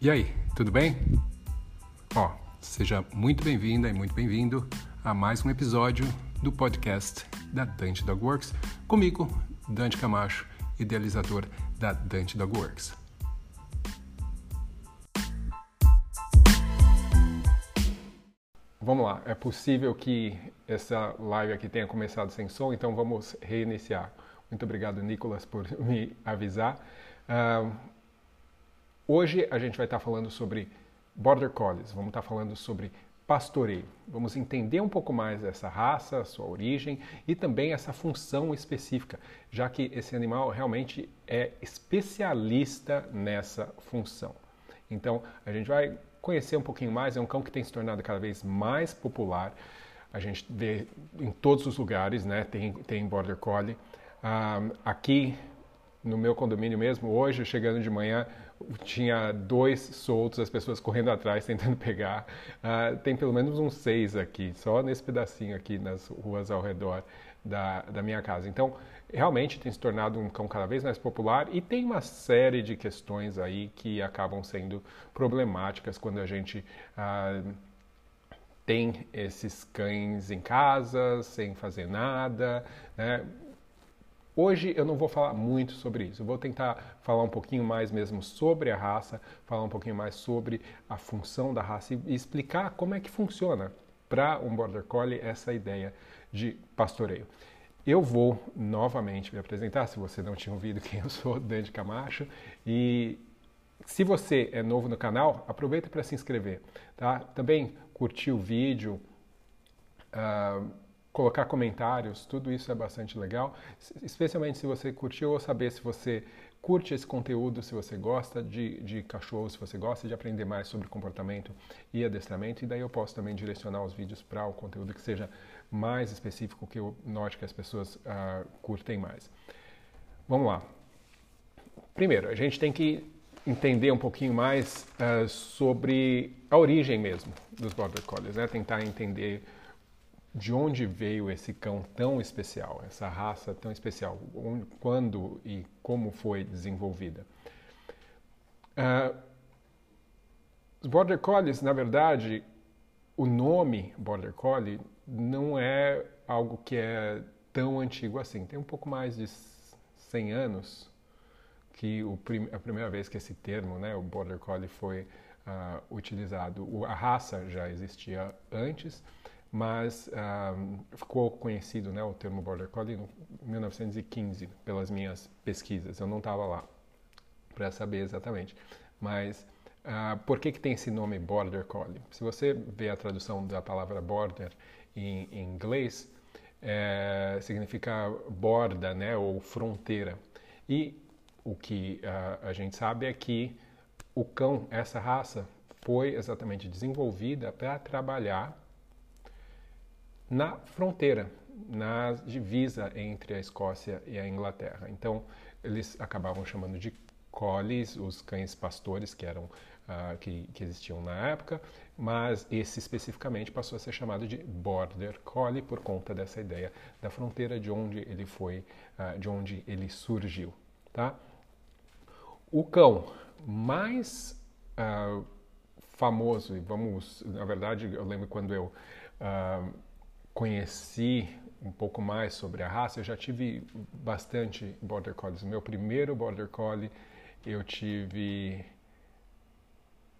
E aí, tudo bem? Ó, seja muito bem-vinda e muito bem-vindo a mais um episódio do podcast da Dante Dog Works, comigo, Dante Camacho, idealizador da Dante Dog Works. Vamos lá, é possível que essa live aqui tenha começado sem som, então vamos reiniciar. Muito obrigado, Nicolas, por me avisar. Uh, hoje a gente vai estar falando sobre Border Collies, vamos estar falando sobre pastoreio. Vamos entender um pouco mais essa raça, sua origem e também essa função específica, já que esse animal realmente é especialista nessa função. Então, a gente vai conhecer um pouquinho mais, é um cão que tem se tornado cada vez mais popular. A gente vê em todos os lugares, né? Tem, tem Border Collie. Um, aqui no meu condomínio mesmo, hoje, chegando de manhã, tinha dois soltos, as pessoas correndo atrás tentando pegar. Uh, tem pelo menos uns seis aqui, só nesse pedacinho aqui nas ruas ao redor da, da minha casa. Então, realmente tem se tornado um cão cada vez mais popular e tem uma série de questões aí que acabam sendo problemáticas quando a gente uh, tem esses cães em casa, sem fazer nada, né? Hoje eu não vou falar muito sobre isso, eu vou tentar falar um pouquinho mais mesmo sobre a raça, falar um pouquinho mais sobre a função da raça e explicar como é que funciona para um Border Collie essa ideia de pastoreio. Eu vou novamente me apresentar, se você não tinha ouvido quem eu sou, Dante Camacho, e se você é novo no canal, aproveita para se inscrever, tá? Também curtir o vídeo, uh, colocar comentários, tudo isso é bastante legal, especialmente se você curtiu ou saber se você curte esse conteúdo, se você gosta de, de cachorro, se você gosta de aprender mais sobre comportamento e adestramento, e daí eu posso também direcionar os vídeos para o conteúdo que seja mais específico, que eu note que as pessoas uh, curtem mais. Vamos lá. Primeiro, a gente tem que entender um pouquinho mais uh, sobre a origem mesmo dos Border Collies, né? tentar entender de onde veio esse cão tão especial, essa raça tão especial, onde, quando e como foi desenvolvida. Uh, os Border Collies, na verdade, o nome Border Collie não é algo que é tão antigo assim. Tem um pouco mais de 100 anos que o, a primeira vez que esse termo, né, o Border Collie, foi uh, utilizado. O, a raça já existia antes, mas um, ficou conhecido né, o termo Border Collie em 1915 pelas minhas pesquisas. Eu não estava lá para saber exatamente, mas uh, por que, que tem esse nome Border Collie? Se você vê a tradução da palavra border em, em inglês, é, significa borda né, ou fronteira. E o que uh, a gente sabe é que o cão, essa raça, foi exatamente desenvolvida para trabalhar na fronteira, na divisa entre a Escócia e a Inglaterra. Então, eles acabavam chamando de collies, os cães pastores que eram uh, que, que, existiam na época, mas esse especificamente passou a ser chamado de border collie por conta dessa ideia da fronteira de onde ele foi, uh, de onde ele surgiu, tá? O cão mais uh, famoso e vamos, na verdade, eu lembro quando eu conheci um pouco mais sobre a raça, eu já tive bastante Border Collies. Meu primeiro Border Collie eu tive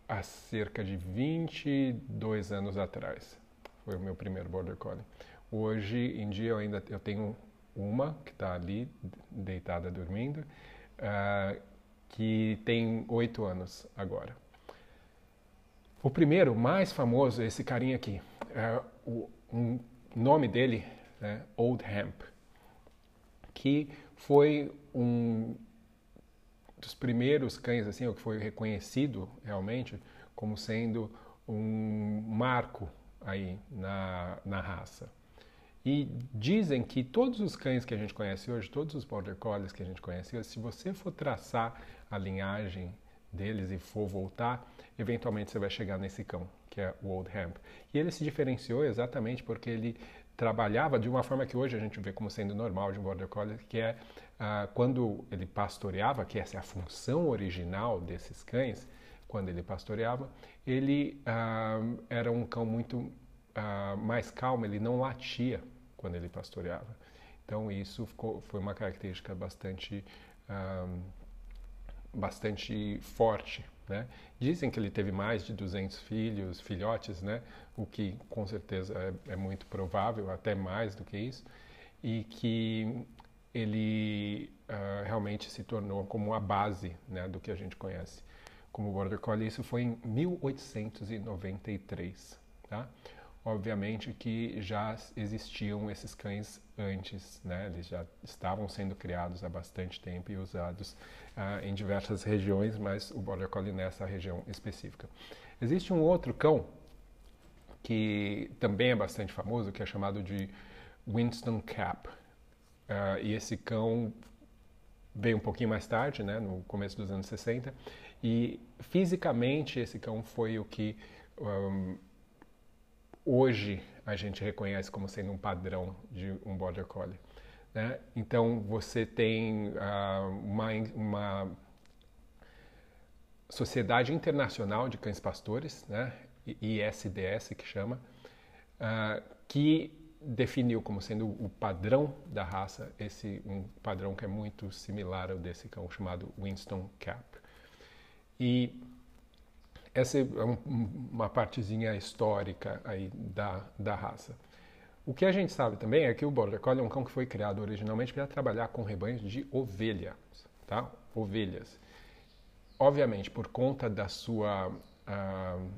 há cerca de 22 anos atrás. Foi o meu primeiro Border Collie. Hoje em dia eu ainda eu tenho uma que está ali deitada dormindo, uh, que tem oito anos agora. O primeiro, mais famoso, é esse carinha aqui. É um nome dele é Old Hemp, que foi um dos primeiros cães assim, o que foi reconhecido realmente como sendo um marco aí na, na raça. E dizem que todos os cães que a gente conhece hoje, todos os Border Collies que a gente conhece hoje, se você for traçar a linhagem deles e for voltar, eventualmente você vai chegar nesse cão, que é o Old Hemp. E ele se diferenciou exatamente porque ele trabalhava de uma forma que hoje a gente vê como sendo normal de um Border Collie, que é uh, quando ele pastoreava, que essa é a função original desses cães, quando ele pastoreava, ele ah, era um cão muito ah, mais calmo, ele não latia quando ele pastoreava. Então isso ficou, foi uma característica bastante ah, bastante forte. Né? Dizem que ele teve mais de 200 filhos, filhotes, né? o que com certeza é, é muito provável, até mais do que isso, e que ele uh, realmente se tornou como a base né, do que a gente conhece como Border Collie. Isso foi em 1893. Tá? Obviamente que já existiam esses cães antes, né? eles já estavam sendo criados há bastante tempo e usados uh, em diversas regiões, mas o Border Collie nessa região específica. Existe um outro cão que também é bastante famoso, que é chamado de Winston Cap. Uh, e esse cão veio um pouquinho mais tarde, né, no começo dos anos 60, e fisicamente esse cão foi o que um, hoje a gente reconhece como sendo um padrão de um Border Collie. Né? Então você tem uh, uma, uma Sociedade Internacional de Cães Pastores, né? ISDS que chama, uh, que definiu como sendo o padrão da raça esse um padrão que é muito similar ao desse cão chamado Winston Cap. E essa é uma partezinha histórica aí da, da raça. O que a gente sabe também é que o Border Collie é um cão que foi criado originalmente para trabalhar com rebanhos de ovelhas, tá? Ovelhas. Obviamente, por conta da sua uh,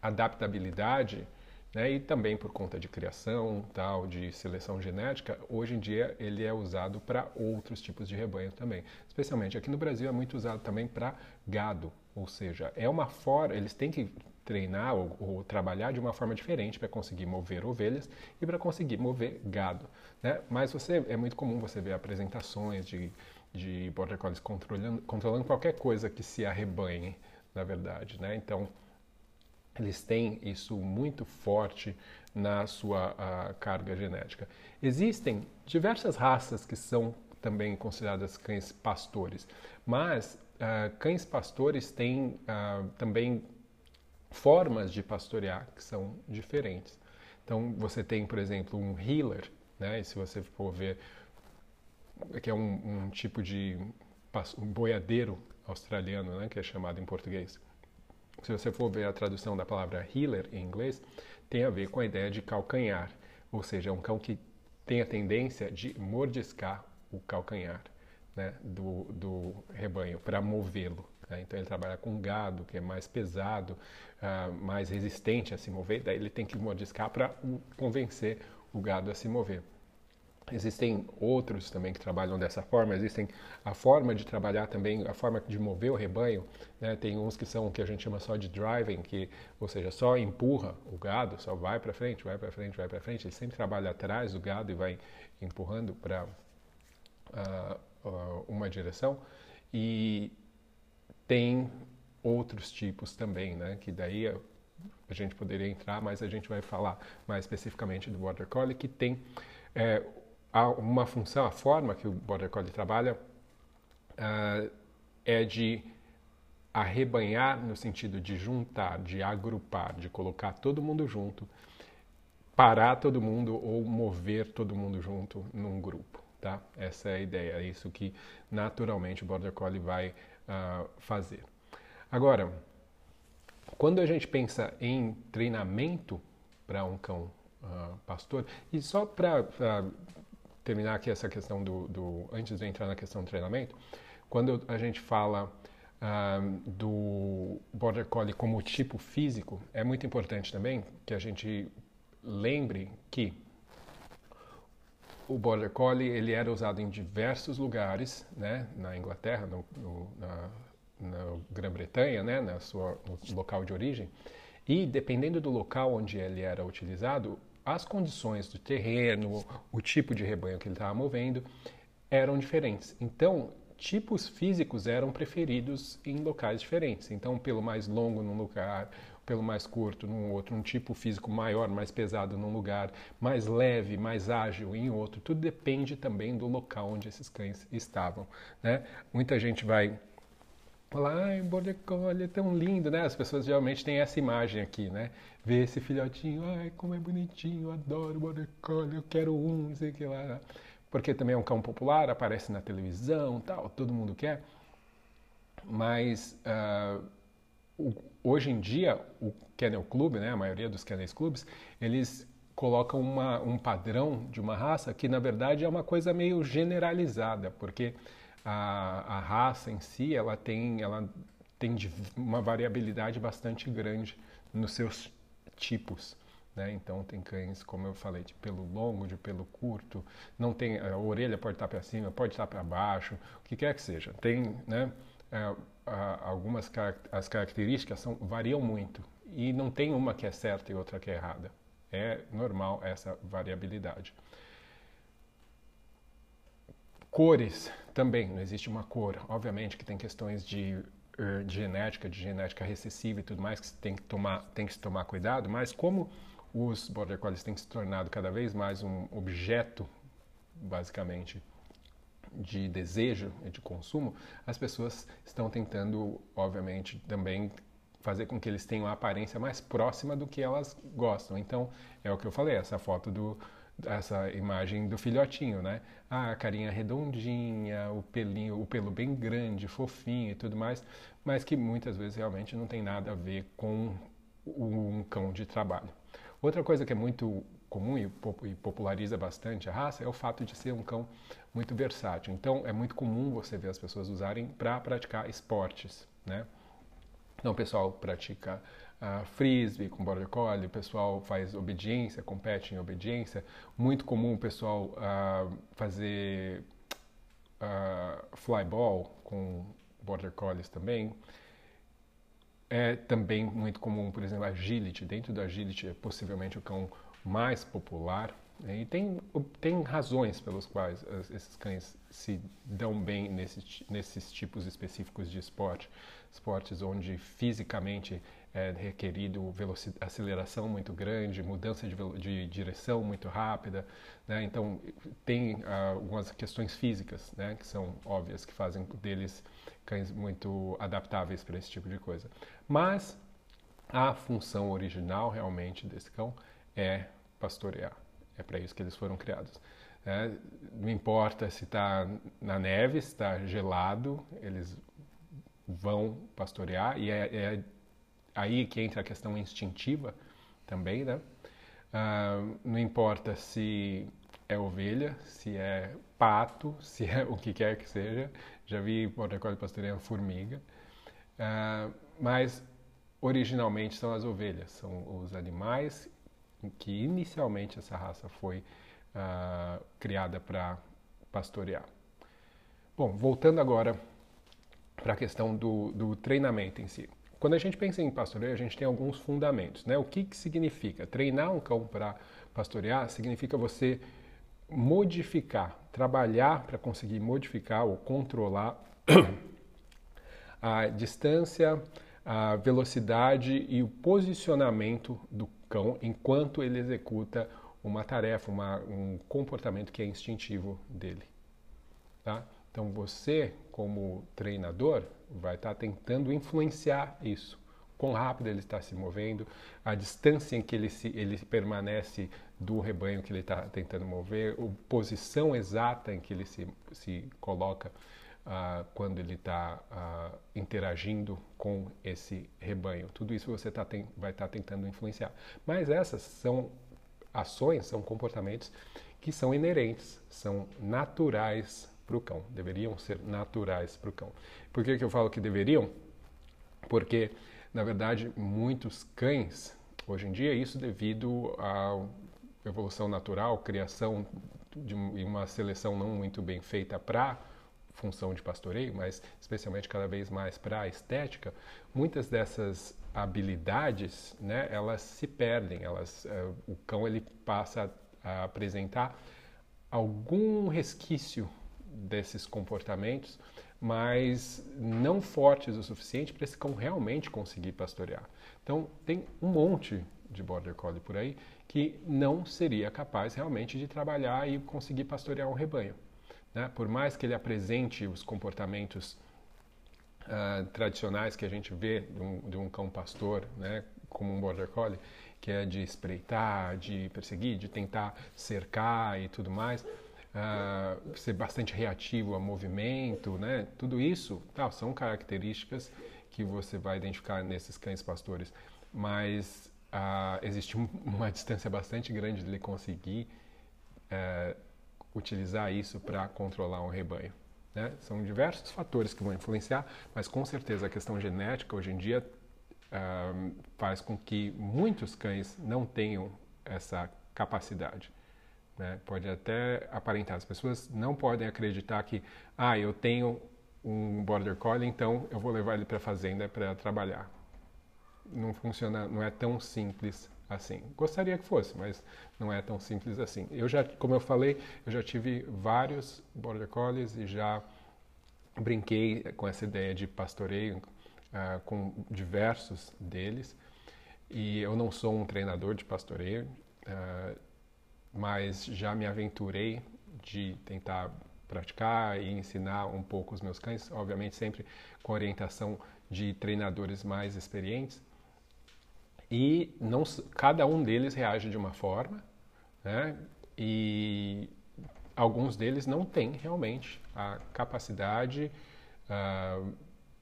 adaptabilidade, né, e também por conta de criação, tal, de seleção genética, hoje em dia ele é usado para outros tipos de rebanho também. Especialmente aqui no Brasil é muito usado também para gado, ou seja, é uma forma, eles têm que treinar ou, ou trabalhar de uma forma diferente para conseguir mover ovelhas e para conseguir mover gado. Né? Mas você é muito comum você ver apresentações de, de border collies controlando, controlando qualquer coisa que se arrebanhe, na verdade. Né? Então eles têm isso muito forte na sua uh, carga genética. Existem diversas raças que são também consideradas cães pastores, mas uh, cães pastores têm uh, também formas de pastorear que são diferentes. Então você tem, por exemplo, um healer, né? E se você for ver, que é um, um tipo de um boiadeiro australiano, né? Que é chamado em português se você for ver a tradução da palavra healer em inglês, tem a ver com a ideia de calcanhar, ou seja, é um cão que tem a tendência de mordiscar o calcanhar né, do, do rebanho para movê-lo. Né? Então ele trabalha com gado, que é mais pesado, uh, mais resistente a se mover, daí ele tem que mordiscar para convencer o gado a se mover. Existem outros também que trabalham dessa forma, existem a forma de trabalhar também, a forma de mover o rebanho, né? tem uns que são o que a gente chama só de driving, que, ou seja, só empurra o gado, só vai para frente, vai para frente, vai para frente, ele sempre trabalha atrás do gado e vai empurrando para uh, uma direção, e tem outros tipos também, né? que daí a gente poderia entrar, mas a gente vai falar mais especificamente do Border Collie, que tem é, uma função, a forma que o Border Collie trabalha uh, é de arrebanhar no sentido de juntar, de agrupar, de colocar todo mundo junto, parar todo mundo ou mover todo mundo junto num grupo, tá? Essa é a ideia, é isso que naturalmente o Border Collie vai uh, fazer. Agora, quando a gente pensa em treinamento para um cão uh, pastor, e só para uh, terminar aqui essa questão do, do, antes de entrar na questão do treinamento, quando a gente fala um, do Border Collie como tipo físico, é muito importante também que a gente lembre que o Border Collie ele era usado em diversos lugares, né, na Inglaterra, no, no, na, na Grã-Bretanha, né, na sua, no local de origem, e dependendo do local onde ele era utilizado, as condições do terreno, o tipo de rebanho que ele estava movendo eram diferentes. Então, tipos físicos eram preferidos em locais diferentes. Então, pelo mais longo num lugar, pelo mais curto num outro, um tipo físico maior, mais pesado num lugar, mais leve, mais ágil em outro. Tudo depende também do local onde esses cães estavam. Né? Muita gente vai Falar, ai, border collie é tão lindo, né? As pessoas geralmente têm essa imagem aqui, né? Ver esse filhotinho, ai, como é bonitinho, adoro border collie, eu quero um, não sei o que lá. Porque também é um cão popular, aparece na televisão, tal, todo mundo quer. Mas uh, hoje em dia, o Kennel Club, né, a maioria dos Kennel Clubs, eles colocam uma, um padrão de uma raça que, na verdade, é uma coisa meio generalizada, porque a, a raça em si, ela tem, ela tem uma variabilidade bastante grande nos seus tipos. Né? Então tem cães, como eu falei, de pelo longo, de pelo curto, não tem a orelha pode estar para cima, pode estar para baixo, o que quer que seja. Tem, né? É, algumas as características são, variam muito e não tem uma que é certa e outra que é errada. É normal essa variabilidade. Cores também, não existe uma cor. Obviamente que tem questões de, eh, de genética, de genética recessiva e tudo mais que tem que tomar, tem que se tomar cuidado, mas como os border collies têm se tornado cada vez mais um objeto, basicamente, de desejo e de consumo, as pessoas estão tentando, obviamente, também fazer com que eles tenham a aparência mais próxima do que elas gostam. Então, é o que eu falei, essa foto do essa imagem do filhotinho, né? Ah, a carinha redondinha, o pelinho, o pelo bem grande, fofinho e tudo mais, mas que muitas vezes realmente não tem nada a ver com um cão de trabalho. Outra coisa que é muito comum e populariza bastante a raça é o fato de ser um cão muito versátil. Então, é muito comum você ver as pessoas usarem para praticar esportes, né? Então, o pessoal pratica uh, frisbee com border collie, o pessoal faz obediência, compete em obediência. Muito comum o pessoal uh, fazer uh, flyball com border collies também. É também muito comum, por exemplo, agility. Dentro da agility é possivelmente o cão mais popular. Né? E tem, tem razões pelas quais esses cães se dão bem nesse, nesses tipos específicos de esporte. Esportes onde fisicamente é requerido aceleração muito grande, mudança de, de direção muito rápida. Né? Então, tem ah, algumas questões físicas né, que são óbvias, que fazem deles cães muito adaptáveis para esse tipo de coisa. Mas a função original realmente desse cão é pastorear. É para isso que eles foram criados. É, não importa se está na neve, se está gelado, eles vão pastorear e é, é, aí que entra a questão instintiva também, né? Uh, não importa se é ovelha, se é pato, se é o que quer que seja. Já vi border pastoreando formiga. Uh, mas originalmente são as ovelhas, são os animais que inicialmente essa raça foi uh, criada para pastorear. Bom, voltando agora para a questão do, do, treinamento em si. Quando a gente pensa em pastoreio, a gente tem alguns fundamentos. Né? O que, que significa? Treinar um cão para pastorear significa você modificar, trabalhar para conseguir modificar ou controlar a distância, a velocidade e o posicionamento do cão enquanto ele executa uma tarefa, uma, um comportamento que é instintivo dele. Tá? Então você, como treinador, vai estar tá tentando influenciar isso. Quão rápido ele está se movendo, a distância em que ele, se, ele permanece do rebanho que ele está tentando mover, a posição exata em que ele se, se coloca uh, quando ele está uh, interagindo com esse rebanho. Tudo isso você tá tem, vai estar tá tentando influenciar. Mas essas são ações, são comportamentos que são inerentes, são naturais para o cão, deveriam ser naturais para o cão. Por que, que eu falo que deveriam? Porque, na verdade, muitos cães, hoje em dia, isso devido à evolução natural, criação de uma seleção não muito bem feita para função de pastoreio, mas especialmente cada vez mais para a estética, muitas dessas habilidades, né, elas se perdem, elas, uh, o cão ele passa a apresentar algum resquício desses comportamentos, mas não fortes o suficiente para esse cão realmente conseguir pastorear. Então, tem um monte de border collie por aí que não seria capaz realmente de trabalhar e conseguir pastorear um rebanho. Né? Por mais que ele apresente os comportamentos uh, tradicionais que a gente vê de um, de um cão pastor, né, como um border collie, que é de espreitar, de perseguir, de tentar cercar e tudo mais, uh, ser bastante reativo a movimento, né? Tudo isso tá, são características que você vai identificar nesses cães pastores, mas uh, existe uma distância bastante grande de ele conseguir uh, utilizar isso para controlar um rebanho. Né? São diversos fatores que vão influenciar, mas com certeza a questão genética hoje em dia uh, faz com que muitos cães não tenham essa capacidade. Né? Pode até aparentar, as pessoas não podem acreditar que, ah, eu tenho um border collie, então eu vou levar ele para a fazenda para trabalhar. Não funciona, não é tão simples assim. Gostaria que fosse, mas não é tão simples assim. Eu já, como eu falei, eu já tive vários border collies e já brinquei com essa ideia de pastoreio uh, com diversos deles. E eu não sou um treinador de pastoreio, uh, mas já me aventurei de tentar praticar e ensinar um pouco os meus cães, obviamente sempre com orientação de treinadores mais experientes. E não, cada um deles reage de uma forma, né? E alguns deles não têm realmente a capacidade uh,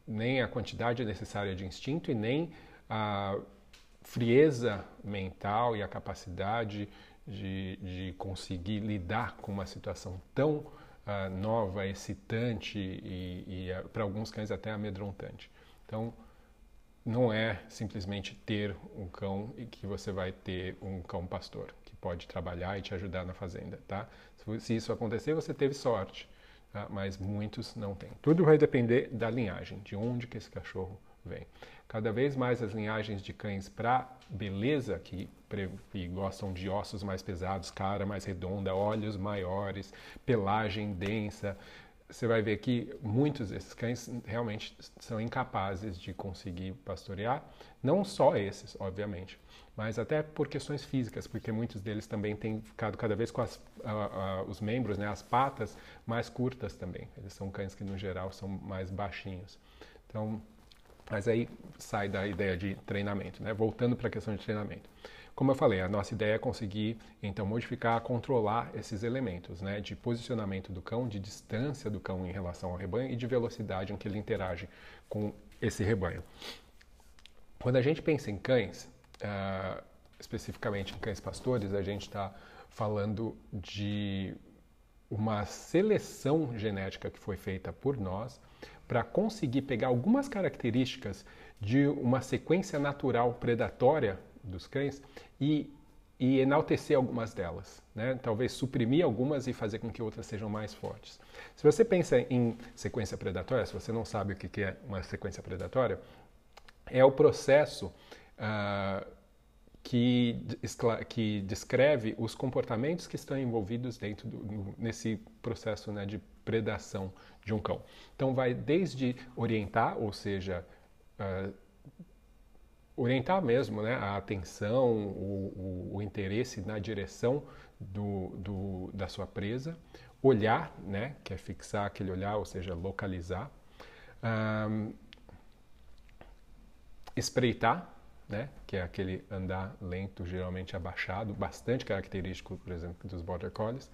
nem a quantidade necessária de instinto e nem a frieza mental e a capacidade de, de conseguir lidar com uma situação tão uh, nova, excitante e, e uh, para alguns cães até amedrontante. Então, não é simplesmente ter um cão e que você vai ter um cão pastor que pode trabalhar e te ajudar na fazenda, tá? Se isso acontecer, você teve sorte tá? mas muitos não têm. Tudo vai depender da linhagem, de onde que esse cachorro vem. Cada vez mais as linhagens de cães para beleza, que, que gostam de ossos mais pesados, cara mais redonda, olhos maiores, pelagem densa, você vai ver que muitos desses cães realmente são incapazes de conseguir pastorear, não só esses, obviamente, mas até por questões físicas, porque muitos deles também têm ficado cada vez com as, os membros, né, as patas mais curtas também. Eles são cães que no geral são mais baixinhos. Então, mas aí sai da ideia de treinamento, né? Voltando para a questão de treinamento. Como eu falei, a nossa ideia é conseguir então modificar, controlar esses elementos, né, de posicionamento do cão, de distância do cão em relação ao rebanho e de velocidade em que ele interage com esse rebanho. Quando a gente pensa em cães, uh, especificamente em cães pastores, a gente está falando de uma seleção genética que foi feita por nós para conseguir pegar algumas características de uma sequência natural predatória dos cães e, e enaltecer algumas delas, né? talvez suprimir algumas e fazer com que outras sejam mais fortes. Se você pensa em sequência predatória, se você não sabe o que é uma sequência predatória, é o processo uh, que, que descreve os comportamentos que estão envolvidos dentro do, nesse processo né, de predação de um cão. Então, vai desde orientar, ou seja, uh, orientar mesmo né, a atenção, o, o, o interesse na direção do, do, da sua presa, olhar, né, que é fixar aquele olhar, ou seja, localizar, um, espreitar, né, que é aquele andar lento, geralmente abaixado, bastante característico, por exemplo, dos Border Collies.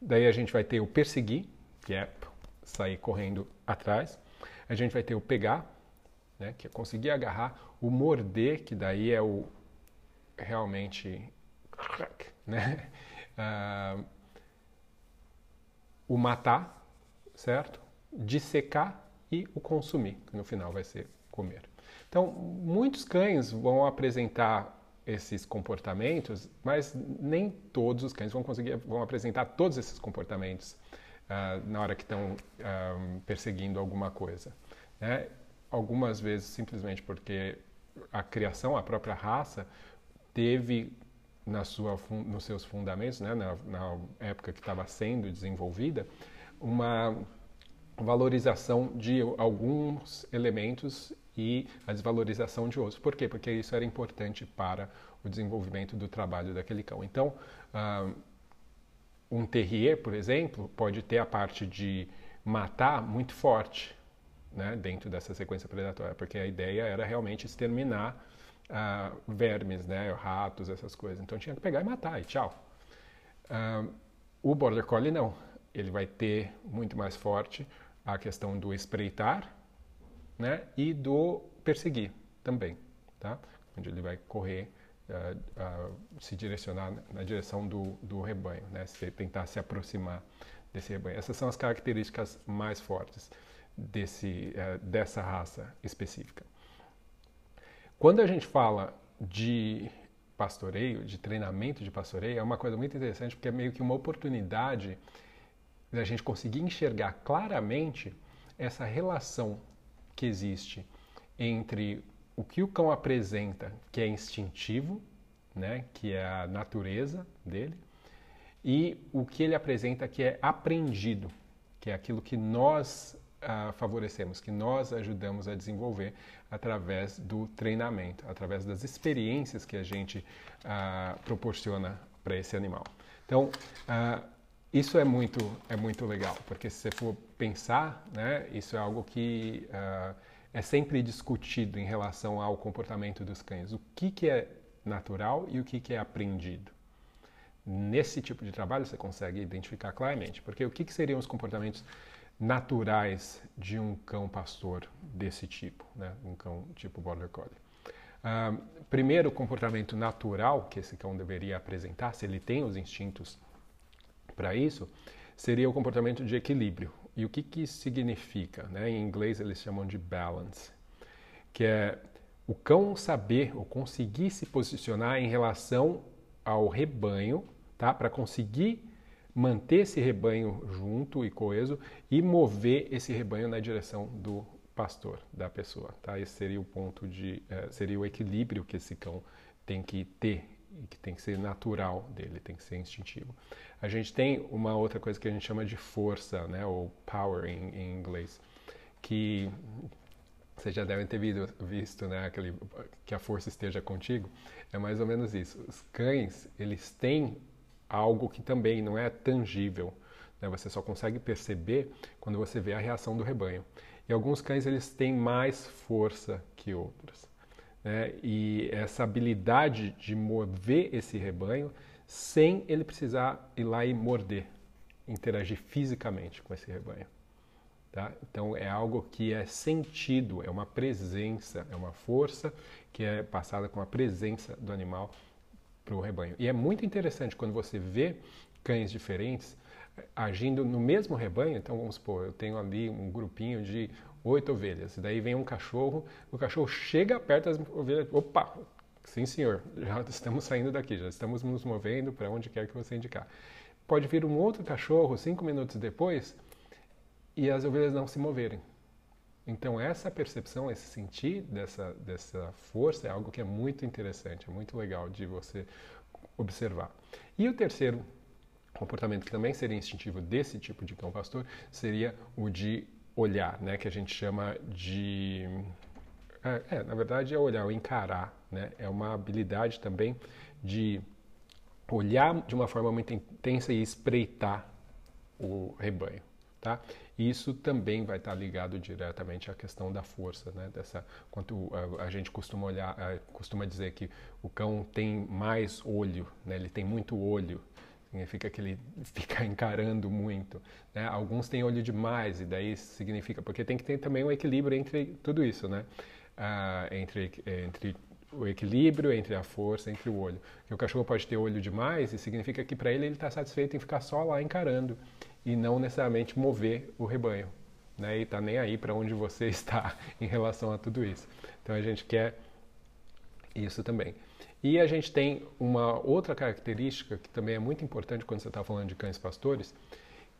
Daí a gente vai ter o perseguir, que é sair correndo atrás. A gente vai ter o pegar, né, que é conseguir agarrar, o morder, que daí é o realmente, né, uh, o matar, certo? Dissecar e o consumir, que no final vai ser comer. Então, muitos cães vão apresentar esses comportamentos, mas nem todos os cães vão conseguir vão apresentar todos esses comportamentos uh, na hora que estão uh, perseguindo alguma coisa. Né? Algumas vezes simplesmente porque a criação, a própria raça, teve na sua, nos seus fundamentos, né, na, na época que estava sendo desenvolvida, uma valorização de alguns elementos e a desvalorização de outros. Por quê? Porque isso era importante para o desenvolvimento do trabalho daquele cão. Então, uh, um terrier, por exemplo, pode ter a parte de matar muito forte, né, dentro dessa sequência predatória, porque a ideia era realmente exterminar uh, vermes, né, ratos, essas coisas. Então tinha que pegar e matar e tchau. Uh, o Border Collie não. Ele vai ter muito mais forte a questão do espreitar né, e do perseguir também, tá? onde ele vai correr, uh, uh, se direcionar na direção do, do rebanho, né? se tentar se aproximar desse rebanho. Essas são as características mais fortes desse, uh, dessa raça específica. Quando a gente fala de pastoreio, de treinamento de pastoreio, é uma coisa muito interessante porque é meio que uma oportunidade da gente conseguir enxergar claramente essa relação que existe entre o que o cão apresenta, que é instintivo, né, que é a natureza dele, e o que ele apresenta, que é aprendido, que é aquilo que nós favorecemos, que nós ajudamos a desenvolver através do treinamento, através das experiências que a gente uh, proporciona para esse animal. Então, uh, isso é muito, é muito legal, porque se você for pensar, né, isso é algo que uh, é sempre discutido em relação ao comportamento dos cães. O que, que é natural e o que, que é aprendido. Nesse tipo de trabalho você consegue identificar claramente, porque o que, que seriam os comportamentos naturais de um cão pastor desse tipo, né? um cão tipo Border Collie? Primeiro, comportamento natural que esse cão deveria apresentar, se ele tem os instintos para isso, seria o comportamento de equilíbrio. E o que, que isso significa? Né? Em inglês eles chamam de balance, que é o cão saber ou conseguir se posicionar em relação ao rebanho, tá? para conseguir manter esse rebanho junto e coeso e mover esse rebanho na direção do pastor, da pessoa. Tá? Esse seria o ponto de, eh, seria o equilíbrio que esse cão tem que ter e que tem que ser natural dele, tem que ser instintivo. A gente tem uma outra coisa que a gente chama de força, né, ou power em, em inglês, que vocês já devem ter visto, né, aquele, que a força esteja contigo, é mais ou menos isso. Os cães, eles têm algo que também não é tangível, né, você só consegue perceber quando você vê a reação do rebanho. E alguns cães, eles têm mais força que outros. Né? E essa habilidade de mover esse rebanho sem ele precisar ir lá e morder, interagir fisicamente com esse rebanho. Tá? Então é algo que é sentido, é uma presença, é uma força que é passada com a presença do animal para o rebanho. E é muito interessante quando você vê cães diferentes agindo no mesmo rebanho. Então vamos supor, eu tenho ali um grupinho de oito ovelhas. E daí vem um cachorro, o cachorro chega perto das ovelhas, opa, sim senhor, já estamos saindo daqui, já estamos nos movendo para onde quer que você indicar. Pode vir um outro cachorro cinco minutos depois e as ovelhas não se moverem. Então essa percepção, esse sentir dessa, dessa força é algo que é muito interessante, é muito legal de você observar. E o terceiro comportamento que também seria instintivo desse tipo de cão pastor seria o de olhar, né, que a gente chama de é, é, na verdade é olhar, o encarar, né? É uma habilidade também de olhar de uma forma muito intensa e espreitar o rebanho, tá? Isso também vai estar ligado diretamente à questão da força, né? Dessa, quanto a, a gente costuma olhar, a, costuma dizer que o cão tem mais olho, né? Ele tem muito olho significa que ele fica encarando muito. Né? Alguns têm olho demais, e daí significa. Porque tem que ter também um equilíbrio entre tudo isso, né? Ah, entre, entre o equilíbrio, entre a força, entre o olho. O cachorro pode ter olho demais e significa que para ele ele está satisfeito em ficar só lá encarando e não necessariamente mover o rebanho. Né? E está nem aí para onde você está em relação a tudo isso. Então a gente quer isso também. E a gente tem uma outra característica que também é muito importante quando você está falando de cães pastores,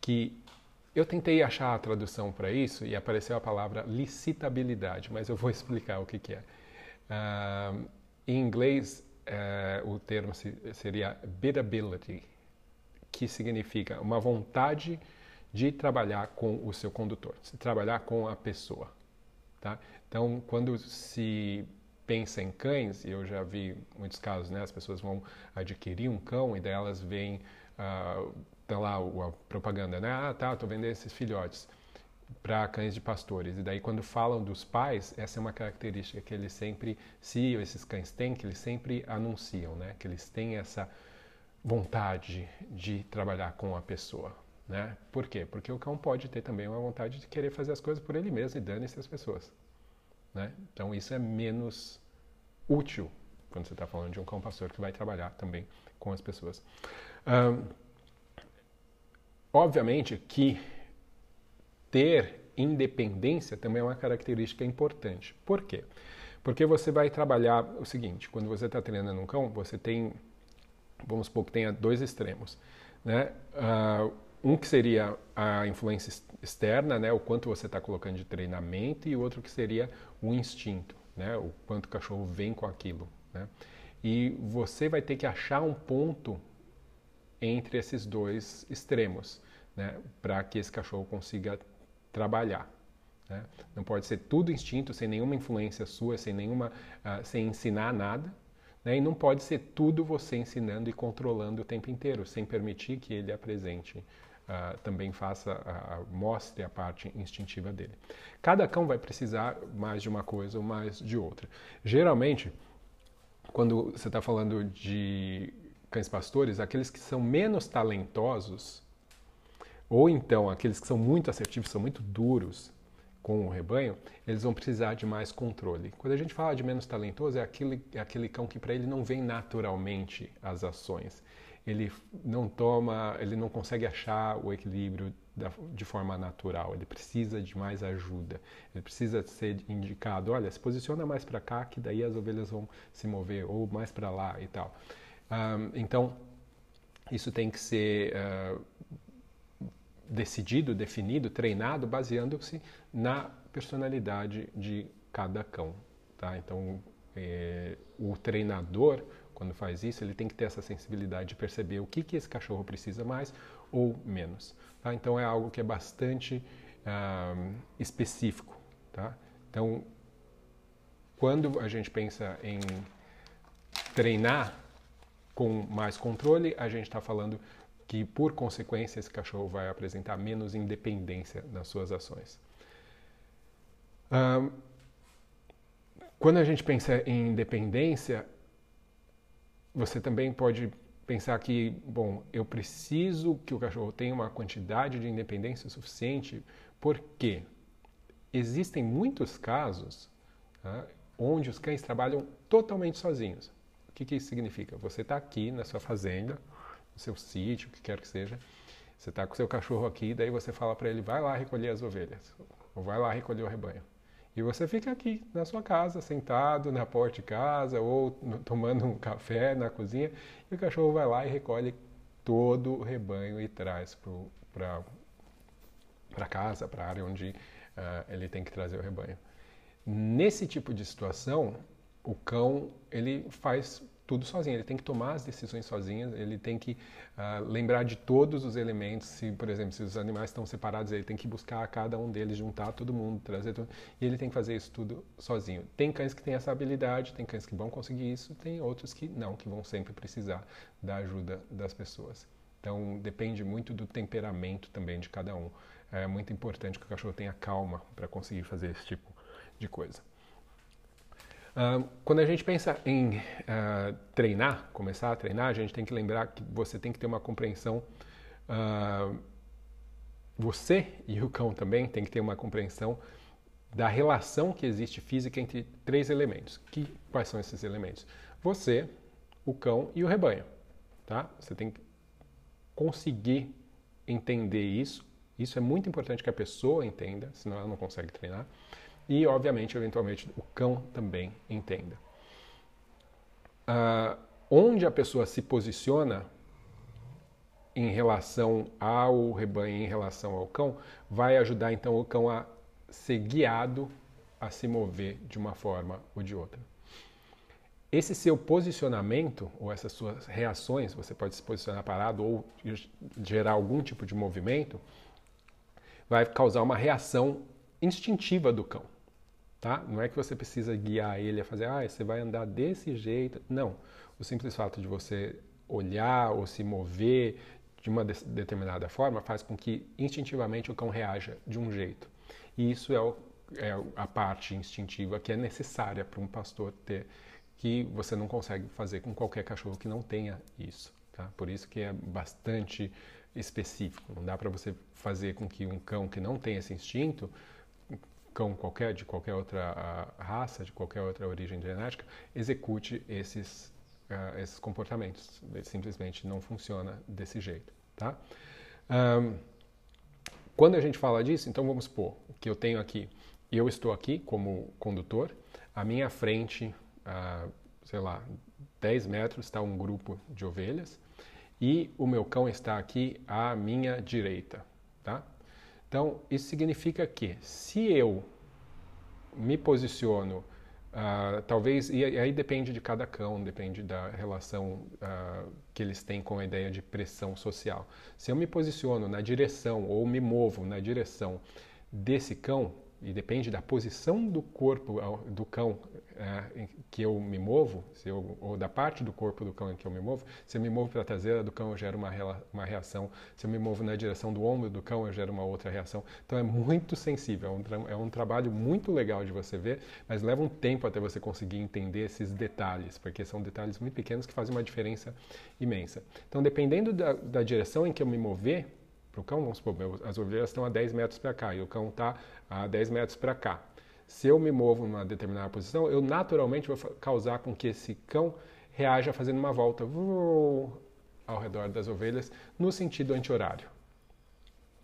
que eu tentei achar a tradução para isso e apareceu a palavra licitabilidade, mas eu vou explicar o que, que é. Uh, em inglês, uh, o termo seria biddability, que significa uma vontade de trabalhar com o seu condutor, se trabalhar com a pessoa. Tá? Então, quando se pensa em cães, e eu já vi muitos casos, né, as pessoas vão adquirir um cão e daí elas veem, uh, tá lá a propaganda, né, ah tá, tô vendendo esses filhotes. para cães de pastores. E daí, quando falam dos pais, essa é uma característica que eles sempre, se esses cães têm, que eles sempre anunciam, né? Que eles têm essa vontade de trabalhar com a pessoa, né? Por quê? Porque o cão pode ter também uma vontade de querer fazer as coisas por ele mesmo e dane-se as pessoas, né? Então, isso é menos útil quando você está falando de um cão pastor que vai trabalhar também com as pessoas. Um, obviamente que ter independência também é uma característica importante. Por quê? Porque você vai trabalhar o seguinte: quando você está treinando um cão, você tem, vamos supor que tenha dois extremos, né? Uh, um que seria a influência externa, né? O quanto você está colocando de treinamento, e outro que seria o instinto, né? O quanto o cachorro vem com aquilo, né? E você vai ter que achar um ponto entre esses dois extremos, né? Para que esse cachorro consiga trabalhar. Né? Não pode ser tudo instinto, sem nenhuma influência sua, sem nenhuma, uh, sem ensinar nada. Né? E não pode ser tudo você ensinando e controlando o tempo inteiro, sem permitir que ele apresente, uh, também faça, uh, mostre a parte instintiva dele. Cada cão vai precisar mais de uma coisa ou mais de outra. Geralmente, quando você está falando de cães pastores, aqueles que são menos talentosos, ou então, aqueles que são muito assertivos, são muito duros com o rebanho, eles vão precisar de mais controle. Quando a gente fala de menos talentoso, é aquele, é aquele cão que para ele não vem naturalmente as ações. Ele não toma, ele não consegue achar o equilíbrio da, de forma natural. Ele precisa de mais ajuda. Ele precisa ser indicado, olha, se posiciona mais para cá, que daí as ovelhas vão se mover, ou mais para lá e tal. Um, então, isso tem que ser uh, decidido, definido, treinado, baseando-se na personalidade de cada cão. Tá? Então, é, o treinador, quando faz isso, ele tem que ter essa sensibilidade de perceber o que, que esse cachorro precisa mais ou menos. Tá? Então, é algo que é bastante ah, específico. Tá? Então, quando a gente pensa em treinar com mais controle, a gente está falando que, por consequência, esse cachorro vai apresentar menos independência nas suas ações. Um, quando a gente pensa em independência, você também pode pensar que, bom, eu preciso que o cachorro tenha uma quantidade de independência suficiente, porque existem muitos casos tá, onde os cães trabalham totalmente sozinhos. O que, que isso significa? Você está aqui na sua fazenda, seu sítio, o que quer que seja. Você está com seu cachorro aqui, daí você fala para ele, vai lá recolher as ovelhas, ou vai lá recolher o rebanho. E você fica aqui na sua casa, sentado na porta de casa, ou tomando um café na cozinha, e o cachorro vai lá e recolhe todo o rebanho e traz para casa, para a área onde uh, ele tem que trazer o rebanho. Nesse tipo de situação, o cão ele faz tudo sozinho, ele tem que tomar as decisões sozinho, ele tem que uh, lembrar de todos os elementos, se, por exemplo, se os animais estão separados, ele tem que buscar cada um deles, juntar todo mundo, trazer tudo, e ele tem que fazer isso tudo sozinho. Tem cães que têm essa habilidade, tem cães que vão conseguir isso, tem outros que não, que vão sempre precisar da ajuda das pessoas. Então, depende muito do temperamento também de cada um. É muito importante que o cachorro tenha calma para conseguir fazer esse tipo de coisa. Uh, quando a gente pensa em uh, treinar, começar a treinar, a gente tem que lembrar que você tem que ter uma compreensão. Uh, você e o cão também tem que ter uma compreensão da relação que existe física entre três elementos. Que, quais são esses elementos? Você, o cão e o rebanho. Tá? Você tem que conseguir entender isso. Isso é muito importante que a pessoa entenda, senão ela não consegue treinar e, obviamente, eventualmente, o cão também entenda. Uh, onde a pessoa se posiciona em relação ao rebanho, em relação ao cão, vai ajudar então o cão a ser guiado a se mover de uma forma ou de outra. Esse seu posicionamento ou essas suas reações, você pode se posicionar parado ou gerar algum tipo de movimento, vai causar uma reação instintiva do cão. Tá? Não é que você precisa guiar ele a fazer, ah, você vai andar desse jeito. Não. O simples fato de você olhar ou se mover de uma de determinada forma faz com que instintivamente o cão reaja de um jeito. E isso é, o, é a parte instintiva que é necessária para um pastor ter, que você não consegue fazer com qualquer cachorro que não tenha isso. Tá? Por isso que é bastante específico. Não dá para você fazer com que um cão que não tem esse instinto, cão qualquer de qualquer outra raça, de qualquer outra origem genética, execute esses uh, esses comportamentos. Ele simplesmente não funciona desse jeito, tá? Um, quando a gente fala disso, então vamos supor que eu tenho aqui, eu estou aqui como condutor, à minha frente, uh, sei lá, 10 metros está um grupo de ovelhas e o meu cão está aqui à minha direita, tá? Então, isso significa que se eu me posiciono Uh, talvez, e aí depende de cada cão, depende da relação uh, que eles têm com a ideia de pressão social. Se eu me posiciono na direção ou me movo na direção desse cão, e depende da posição do corpo do cão é, que eu me movo, eu, ou da parte do corpo do cão em que eu me movo, se eu me movo para a traseira do cão, eu gero uma, uma reação, se eu me movo na direção do ombro do cão, eu gero uma outra reação. Então é muito sensível, é um, tra é um trabalho muito legal de você ver, mas leva um tempo até você conseguir entender esses detalhes, porque são detalhes muito pequenos que fazem uma diferença imensa. Então, dependendo da, da direção em que eu me mover, para o cão, vamos supor, as ovelhas estão a 10 metros para cá e o cão está a 10 metros para cá. Se eu me movo numa determinada posição, eu naturalmente vou causar com que esse cão reaja fazendo uma volta ao redor das ovelhas no sentido anti-horário.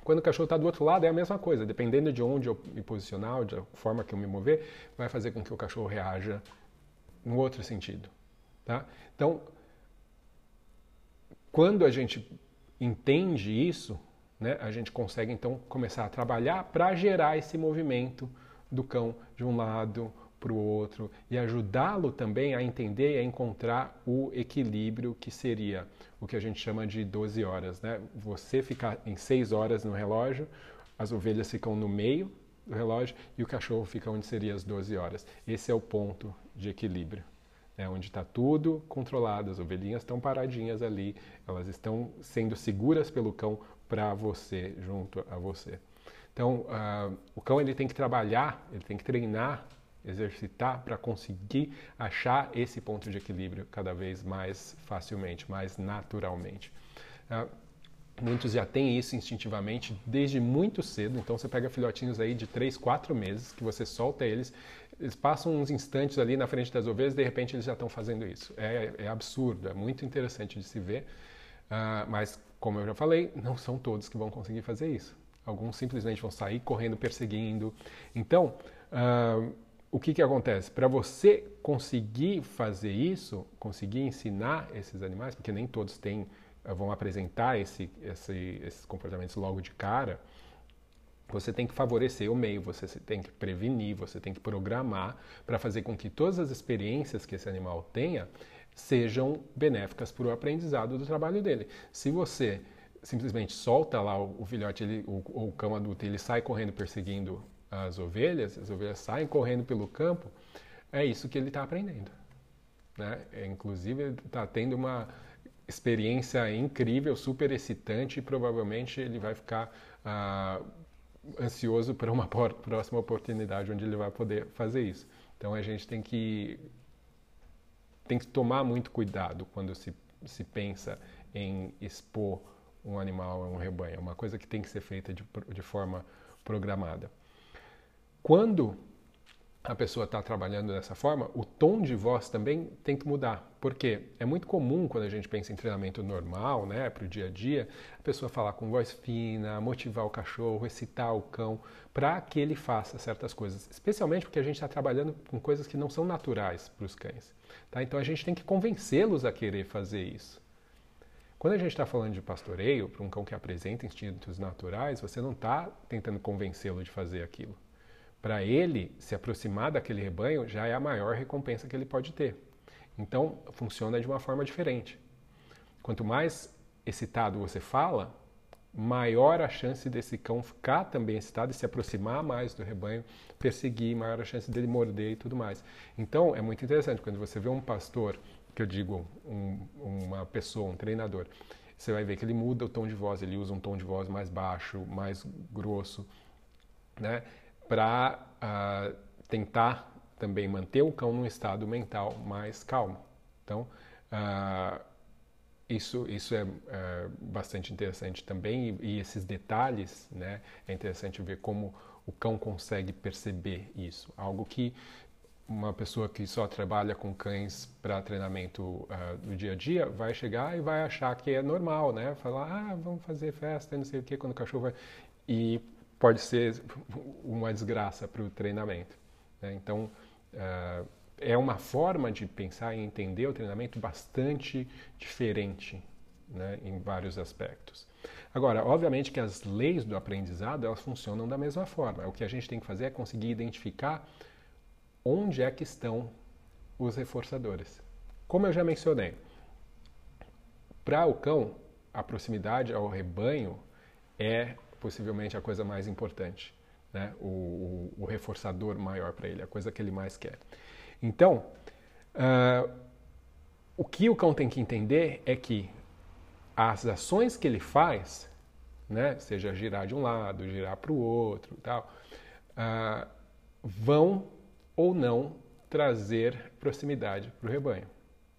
Quando o cachorro está do outro lado, é a mesma coisa. Dependendo de onde eu me posicionar, da forma que eu me mover, vai fazer com que o cachorro reaja no outro sentido. Tá? Então, quando a gente entende isso, né, a gente consegue então começar a trabalhar para gerar esse movimento do cão de um lado para o outro e ajudá-lo também a entender e a encontrar o equilíbrio que seria o que a gente chama de 12 horas. Né? Você ficar em 6 horas no relógio, as ovelhas ficam no meio do relógio e o cachorro fica onde seria as 12 horas. Esse é o ponto de equilíbrio né, onde está tudo controlado, as ovelhinhas estão paradinhas ali, elas estão sendo seguras pelo cão para você, junto a você. Então, uh, o cão ele tem que trabalhar, ele tem que treinar, exercitar para conseguir achar esse ponto de equilíbrio cada vez mais facilmente, mais naturalmente. Uh, Muitos já têm isso instintivamente desde muito cedo, então você pega filhotinhos aí de 3, 4 meses, que você solta eles, eles passam uns instantes ali na frente das ovelhas, de repente eles já estão fazendo isso. É, é absurdo, é muito interessante de se ver, uh, mas como eu já falei, não são todos que vão conseguir fazer isso. Alguns simplesmente vão sair correndo, perseguindo. Então, uh, o que, que acontece? Para você conseguir fazer isso, conseguir ensinar esses animais, porque nem todos têm, uh, vão apresentar esse, esse, esses comportamentos logo de cara, você tem que favorecer o meio, você tem que prevenir, você tem que programar para fazer com que todas as experiências que esse animal tenha sejam benéficas para o aprendizado do trabalho dele. Se você simplesmente solta lá o, filhote, ele, o, o cão adulto, ele sai correndo perseguindo as ovelhas, as ovelhas saem correndo pelo campo, é isso que ele está aprendendo. Né? É, inclusive, está tendo uma experiência incrível, super excitante e provavelmente ele vai ficar ah, ansioso por uma próxima oportunidade onde ele vai poder fazer isso. Então a gente tem que tem que tomar muito cuidado quando se, se pensa em expor um animal a um rebanho. É uma coisa que tem que ser feita de, de forma programada. Quando a pessoa está trabalhando dessa forma, o tom de voz também tem que mudar. Porque é muito comum quando a gente pensa em treinamento normal, né, para o dia a dia, a pessoa falar com voz fina, motivar o cachorro, excitar o cão, para que ele faça certas coisas. Especialmente porque a gente está trabalhando com coisas que não são naturais para os cães. Tá? Então a gente tem que convencê-los a querer fazer isso. Quando a gente está falando de pastoreio, para um cão que apresenta instintos naturais, você não está tentando convencê-lo de fazer aquilo para ele se aproximar daquele rebanho já é a maior recompensa que ele pode ter. Então, funciona de uma forma diferente. Quanto mais excitado você fala, maior a chance desse cão ficar também excitado e se aproximar mais do rebanho, perseguir, maior a chance dele morder e tudo mais. Então, é muito interessante quando você vê um pastor, que eu digo um, uma pessoa, um treinador, você vai ver que ele muda o tom de voz, ele usa um tom de voz mais baixo, mais grosso, né? para uh, tentar também manter o cão num estado mental mais calmo. Então, uh, isso, isso é, é, bastante interessante também e, e, esses detalhes, né, é interessante ver como o cão consegue perceber isso. Algo que uma pessoa que só trabalha com cães para treinamento uh, do dia a dia vai chegar e vai achar que é normal, né? Falar, ah, vamos fazer festa, não sei o que, quando o cachorro vai... E pode ser uma desgraça para o treinamento. Né? Então, uh, é uma forma de pensar e entender o treinamento bastante diferente né, em vários aspectos. Agora, obviamente que as leis do aprendizado elas funcionam da mesma forma. O que a gente tem que fazer é conseguir identificar onde é que estão os reforçadores. Como eu já mencionei, para o cão, a proximidade ao rebanho é possivelmente a coisa mais importante, né? o, o, o reforçador maior para ele, a coisa que ele mais quer. Então, uh, o que o cão tem que entender é que as ações que ele faz, né, seja girar de um lado, girar para o outro, tal, uh, vão ou não trazer proximidade para o rebanho,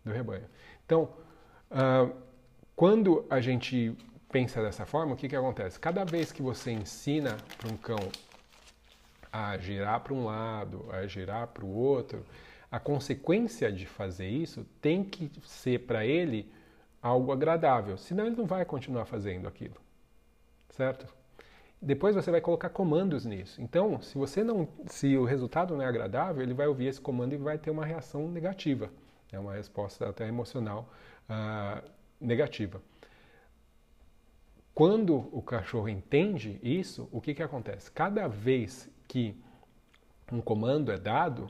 do rebanho. Então, uh, quando a gente pensa dessa forma, o que, que acontece? Cada vez que você ensina para um cão a girar para um lado, a girar para o outro, a consequência de fazer isso tem que ser para ele algo agradável, senão ele não vai continuar fazendo aquilo, certo? Depois você vai colocar comandos nisso. Então, se você não, se o resultado não é agradável, ele vai ouvir esse comando e vai ter uma reação negativa, é uma resposta até emocional uh, negativa. Quando o cachorro entende isso, o que, que acontece? Cada vez que um comando é dado,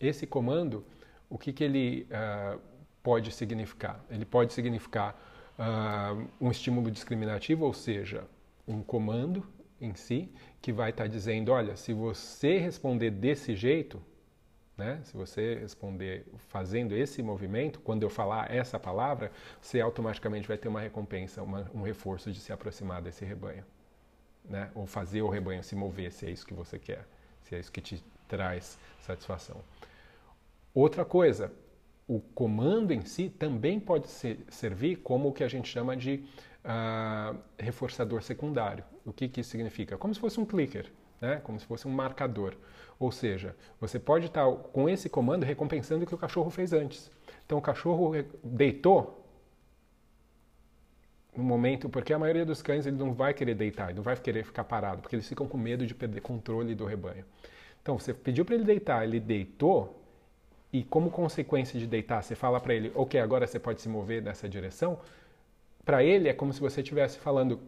esse comando, o que, que ele uh, pode significar? Ele pode significar uh, um estímulo discriminativo, ou seja, um comando em si que vai estar tá dizendo, olha, se você responder desse jeito, né, se você responder fazendo esse movimento, quando eu falar essa palavra, você automaticamente vai ter uma recompensa, uma, um reforço de se aproximar desse rebanho, né, ou fazer o rebanho se mover, se é isso que você quer, se é isso que te traz satisfação. Outra coisa, o comando em si também pode ser, servir como o que a gente chama de uh, reforçador secundário. O que, que isso significa? Como se fosse um clicker, né? como se fosse um marcador. Ou seja, você pode estar com esse comando recompensando o que o cachorro fez antes. Então o cachorro deitou no momento, porque a maioria dos cães ele não vai querer deitar, ele não vai querer ficar parado, porque eles ficam com medo de perder controle do rebanho. Então você pediu para ele deitar, ele deitou, e como consequência de deitar, você fala para ele, ok, agora você pode se mover nessa direção, para ele é como se você estivesse falando,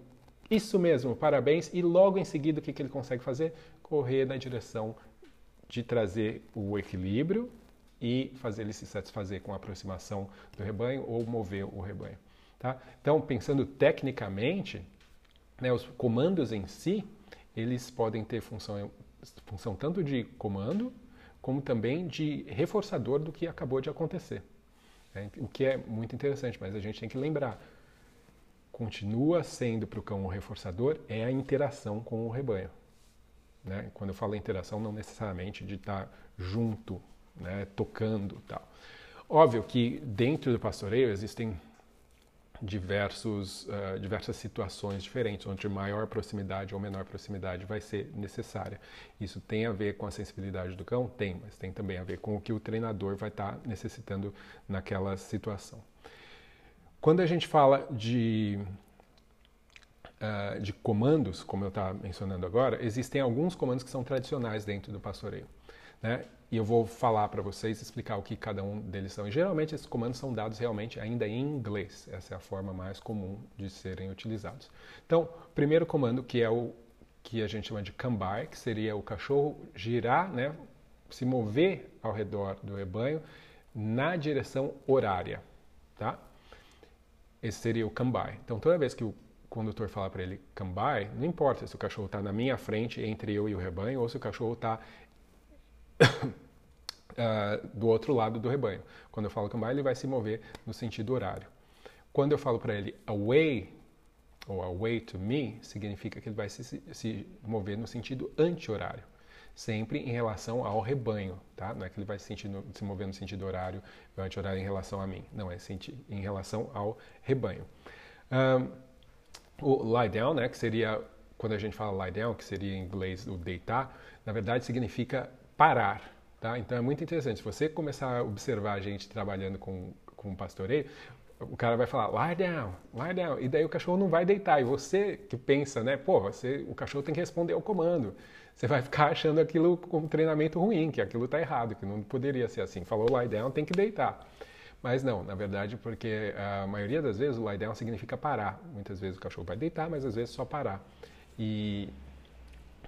isso mesmo, parabéns, e logo em seguida o que, que ele consegue fazer? Correr na direção de trazer o equilíbrio e fazer ele se satisfazer com a aproximação do rebanho ou mover o rebanho. Tá? Então, pensando tecnicamente, né, os comandos em si, eles podem ter função, função tanto de comando como também de reforçador do que acabou de acontecer. É, o que é muito interessante, mas a gente tem que lembrar. Continua sendo para o cão um reforçador é a interação com o rebanho. Né? Quando eu falo interação, não necessariamente de estar junto, né, tocando tal. Óbvio que dentro do pastoreio existem diversos, uh, diversas situações diferentes, onde maior proximidade ou menor proximidade vai ser necessária. Isso tem a ver com a sensibilidade do cão? Tem, mas tem também a ver com o que o treinador vai estar necessitando naquela situação. Quando a gente fala de, uh, de comandos, como eu estava mencionando agora, existem alguns comandos que são tradicionais dentro do pastoreio. Né? E eu vou falar para vocês, explicar o que cada um deles são. E geralmente esses comandos são dados realmente ainda em inglês. Essa é a forma mais comum de serem utilizados. Então, primeiro comando que é o que a gente chama de come by, que seria o cachorro girar, né, se mover ao redor do rebanho na direção horária, tá? Esse seria o come by. Então, toda vez que o condutor falar para ele come by, não importa se o cachorro está na minha frente entre eu e o rebanho ou se o cachorro está uh, do outro lado do rebanho. Quando eu falo come by, ele vai se mover no sentido horário. Quando eu falo para ele away ou away to me, significa que ele vai se, se mover no sentido anti-horário. sempre em relação ao rebanho, tá? Não é que ele vai se, sentindo, se mover no sentido horário, anti-horário em relação a mim. Não, é em relação ao rebanho. Um, o lie down, né, que seria, quando a gente fala lie down, que seria em inglês o deitar, na verdade significa parar, tá? Então é muito interessante. Se você começar a observar a gente trabalhando com, com pastoreio, o cara vai falar, lie down, lie down, e daí o cachorro não vai deitar. E você que pensa, né, pô, você, o cachorro tem que responder ao comando. Você vai ficar achando aquilo como treinamento ruim, que aquilo está errado, que não poderia ser assim. Falou lie down, tem que deitar. Mas não, na verdade, porque a maioria das vezes o lie down significa parar. Muitas vezes o cachorro vai deitar, mas às vezes só parar. E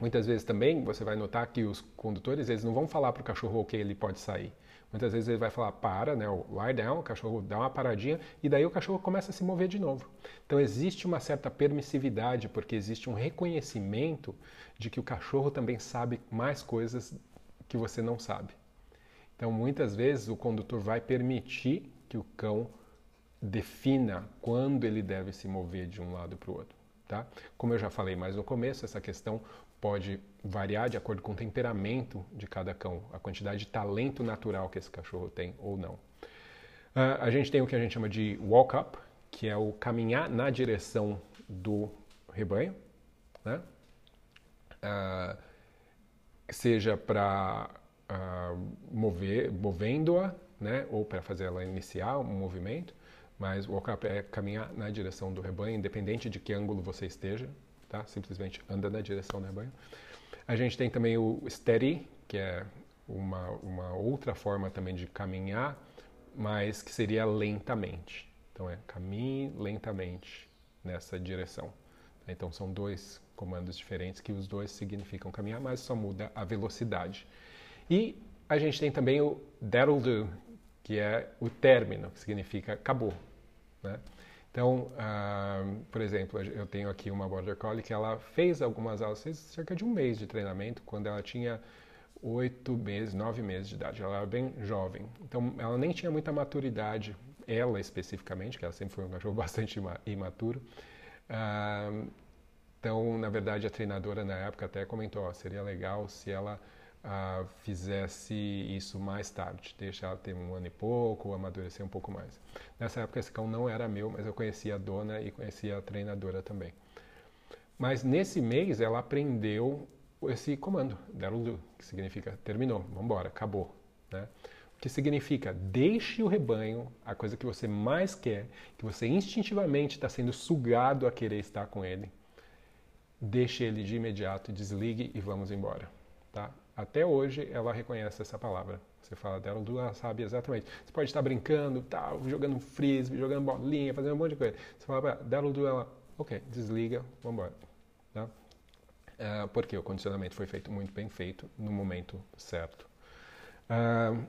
muitas vezes também você vai notar que os condutores eles não vão falar para o cachorro que ele pode sair. Muitas vezes ele vai falar para, né, o lie down, o cachorro dá uma paradinha e daí o cachorro começa a se mover de novo. Então existe uma certa permissividade porque existe um reconhecimento de que o cachorro também sabe mais coisas que você não sabe. Então muitas vezes o condutor vai permitir que o cão defina quando ele deve se mover de um lado para o outro. Tá? Como eu já falei mais no começo, essa questão pode variar de acordo com o temperamento de cada cão, a quantidade de talento natural que esse cachorro tem ou não. Uh, a gente tem o que a gente chama de walk up, que é o caminhar na direção do rebanho, né? Uh, seja para uh, ah, mover, movendo-a, né? ou para fazer ela iniciar um movimento, mas walk up é caminhar na direção do rebanho, independente de que ângulo você esteja, tá? Simplesmente anda na direção do rebanho. A gente tem também o steady, que é uma, uma outra forma também de caminhar, mas que seria lentamente. Então é caminhe lentamente nessa direção. Então são dois comandos diferentes que os dois significam caminhar, mas só muda a velocidade. E a gente tem também o that'll do, que é o término, que significa acabou. Né? Então, uh, por exemplo, eu tenho aqui uma Border Collie que ela fez algumas aulas, fez cerca de um mês de treinamento, quando ela tinha oito meses, nove meses de idade. Ela era bem jovem. Então, ela nem tinha muita maturidade, ela especificamente, que ela sempre foi um cachorro bastante imaturo. Uh, então, na verdade, a treinadora na época até comentou, ó, seria legal se ela fizesse isso mais tarde, deixar ela ter um ano e pouco, amadurecer um pouco mais. Nessa época esse cão não era meu, mas eu conhecia a dona e conhecia a treinadora também. Mas nesse mês ela aprendeu esse comando, Derulu, que significa terminou, vamos embora, acabou. Né? O que significa deixe o rebanho, a coisa que você mais quer, que você instintivamente está sendo sugado a querer estar com ele. Deixe ele de imediato, desligue e vamos embora. Tá? Até hoje ela reconhece essa palavra. Você fala dela, ela sabe exatamente. Você pode estar brincando, tal, jogando frisbee, jogando bolinha, fazendo um monte de coisa. Você fala para dela, ela, ok, desliga, vamos embora. Tá? Uh, porque o condicionamento foi feito muito bem feito no momento certo. Uh,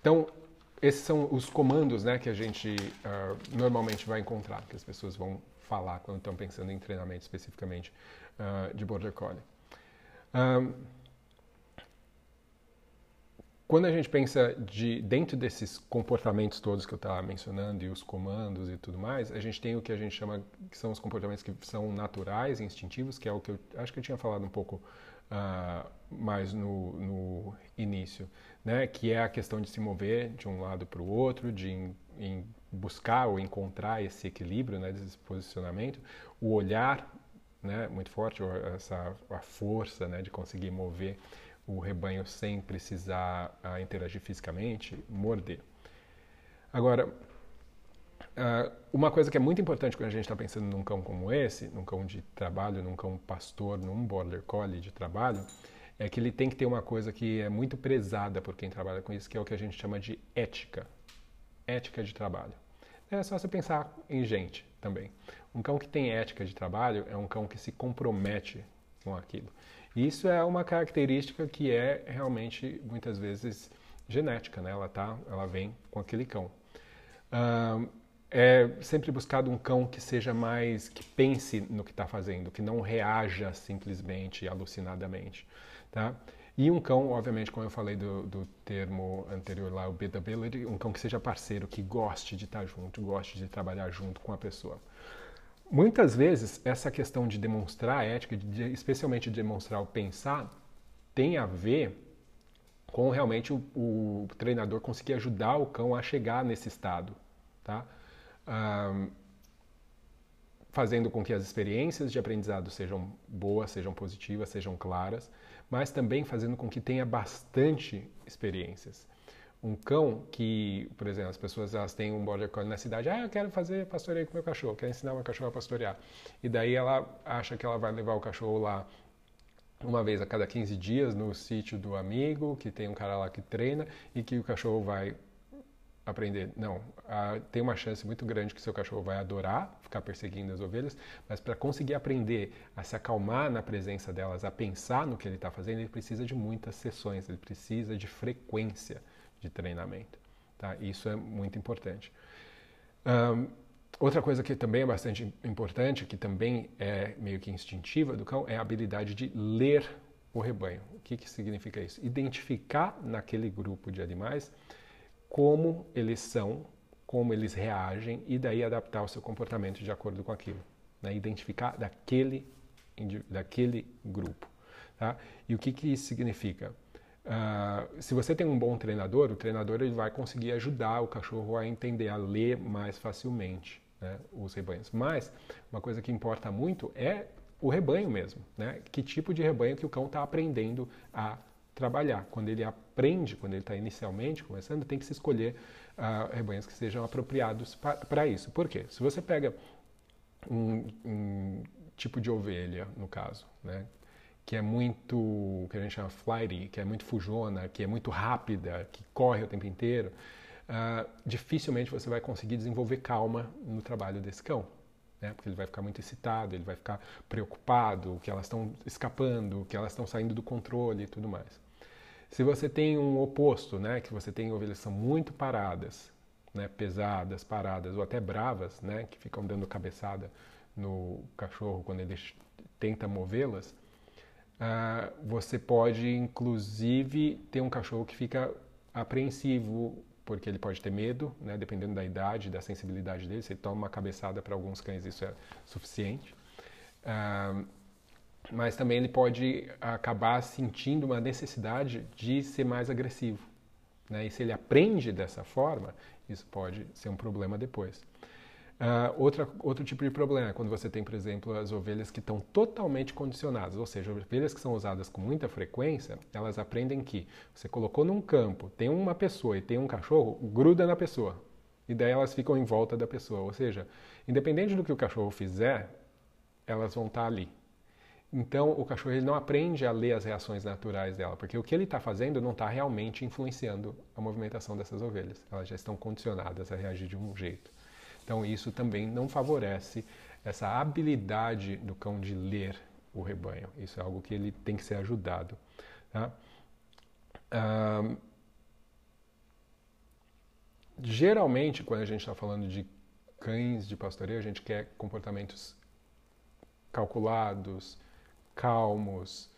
então, esses são os comandos né, que a gente uh, normalmente vai encontrar, que as pessoas vão falar quando estão pensando em treinamento especificamente de Border Collie. Quando a gente pensa de dentro desses comportamentos todos que eu estava mencionando e os comandos e tudo mais, a gente tem o que a gente chama que são os comportamentos que são naturais, instintivos, que é o que eu acho que eu tinha falado um pouco uh, mais no, no, início, né? Que é a questão de se mover de um lado para o outro, de em, em buscar ou encontrar esse equilíbrio, né? Desse posicionamento, o olhar né, muito forte, essa a força né, de conseguir mover o rebanho sem precisar uh, interagir fisicamente, morder. Agora, uh, uma coisa que é muito importante quando a gente está pensando num cão como esse, num cão de trabalho, num cão pastor, num border collie de trabalho, é que ele tem que ter uma coisa que é muito prezada por quem trabalha com isso, que é o que a gente chama de ética. Ética de trabalho. É só você pensar em gente também. Um cão que tem ética de trabalho é um cão que se compromete com aquilo. Isso é uma característica que é realmente muitas vezes genética, né? Ela tá, ela vem com aquele cão. Uh, é sempre buscado um cão que seja mais que pense no que está fazendo, que não reaja simplesmente alucinadamente, tá? E um cão, obviamente, como eu falei do, do termo anterior lá, o biddability, um cão que seja parceiro, que goste de estar junto, goste de trabalhar junto com a pessoa. Muitas vezes, essa questão de demonstrar a ética, de, especialmente de demonstrar o pensar, tem a ver com realmente o, o treinador conseguir ajudar o cão a chegar nesse estado, tá? Um, fazendo com que as experiências de aprendizado sejam boas, sejam positivas, sejam claras, mas também fazendo com que tenha bastante experiências. Um cão que, por exemplo, as pessoas elas têm um border collie na cidade, ah, eu quero fazer pastoreio com meu cachorro, quero ensinar meu cachorro a pastorear. E daí ela acha que ela vai levar o cachorro lá uma vez a cada 15 dias no sítio do amigo, que tem um cara lá que treina e que o cachorro vai aprender. Não, tem uma chance muito grande que seu cachorro vai adorar ficar perseguindo as ovelhas, mas para conseguir aprender a se acalmar na presença delas, a pensar no que ele está fazendo, ele precisa de muitas sessões, ele precisa de frequência de treinamento. Tá? Isso é muito importante. Um, Outra coisa que também é bastante importante, que também é meio que instintiva do cão, é a habilidade de ler o rebanho. O que, que significa isso? Identificar naquele grupo de animais como eles são, como eles reagem e daí adaptar o seu comportamento de acordo com aquilo. Né? Identificar daquele, daquele grupo. Tá? E o que, que isso significa? Uh, se você tem um bom treinador, o treinador ele vai conseguir ajudar o cachorro a entender, a ler mais facilmente né, os rebanhos. Mas uma coisa que importa muito é o rebanho mesmo, né? Que tipo de rebanho que o cão está aprendendo a trabalhar. Quando ele aprende, quando ele está inicialmente começando, tem que se escolher uh, rebanhos que sejam apropriados para isso. Por quê? Se você pega um, um, tipo de ovelha, no caso, né? que é muito, que a gente chama flighty, que é muito fujona, que é muito rápida, que corre o tempo inteiro, uh, dificilmente você vai conseguir desenvolver calma no trabalho desse cão. Né? Porque ele vai ficar muito excitado, ele vai ficar preocupado, que elas estão escapando, que elas estão saindo do controle e tudo mais. Se você tem um oposto, né, que você tem ovelhas que são muito paradas, né, pesadas, paradas ou até bravas, né, que ficam dando cabeçada no cachorro quando ele tenta movê-las, uh, você pode inclusive ter um cachorro que fica apreensivo porque ele pode ter medo, né, dependendo da idade, da sensibilidade dele. Se ele toma uma cabeçada para alguns cães, isso é suficiente. Uh, mas também ele pode acabar sentindo uma necessidade de ser mais agressivo. Né? E se ele aprende dessa forma, isso pode ser um problema depois. Uh, outra, outro tipo de problema é quando você tem, por exemplo, as ovelhas que estão totalmente condicionadas, ou seja, ovelhas que são usadas com muita frequência, elas aprendem que você colocou num campo, tem uma pessoa e tem um cachorro, gruda na pessoa. E daí elas ficam em volta da pessoa. Ou seja, independente do que o cachorro fizer, elas vão estar ali. Então, o cachorro ele não aprende a ler as reações naturais dela, porque o que ele está fazendo não está realmente influenciando a movimentação dessas ovelhas. Elas já estão condicionadas a reagir de um jeito. Então, isso também não favorece essa habilidade do cão de ler o rebanho. Isso é algo que ele tem que ser ajudado. Tá? geralmente, quando a gente está falando de cães de pastoreio, a gente quer comportamentos calculados, calmos,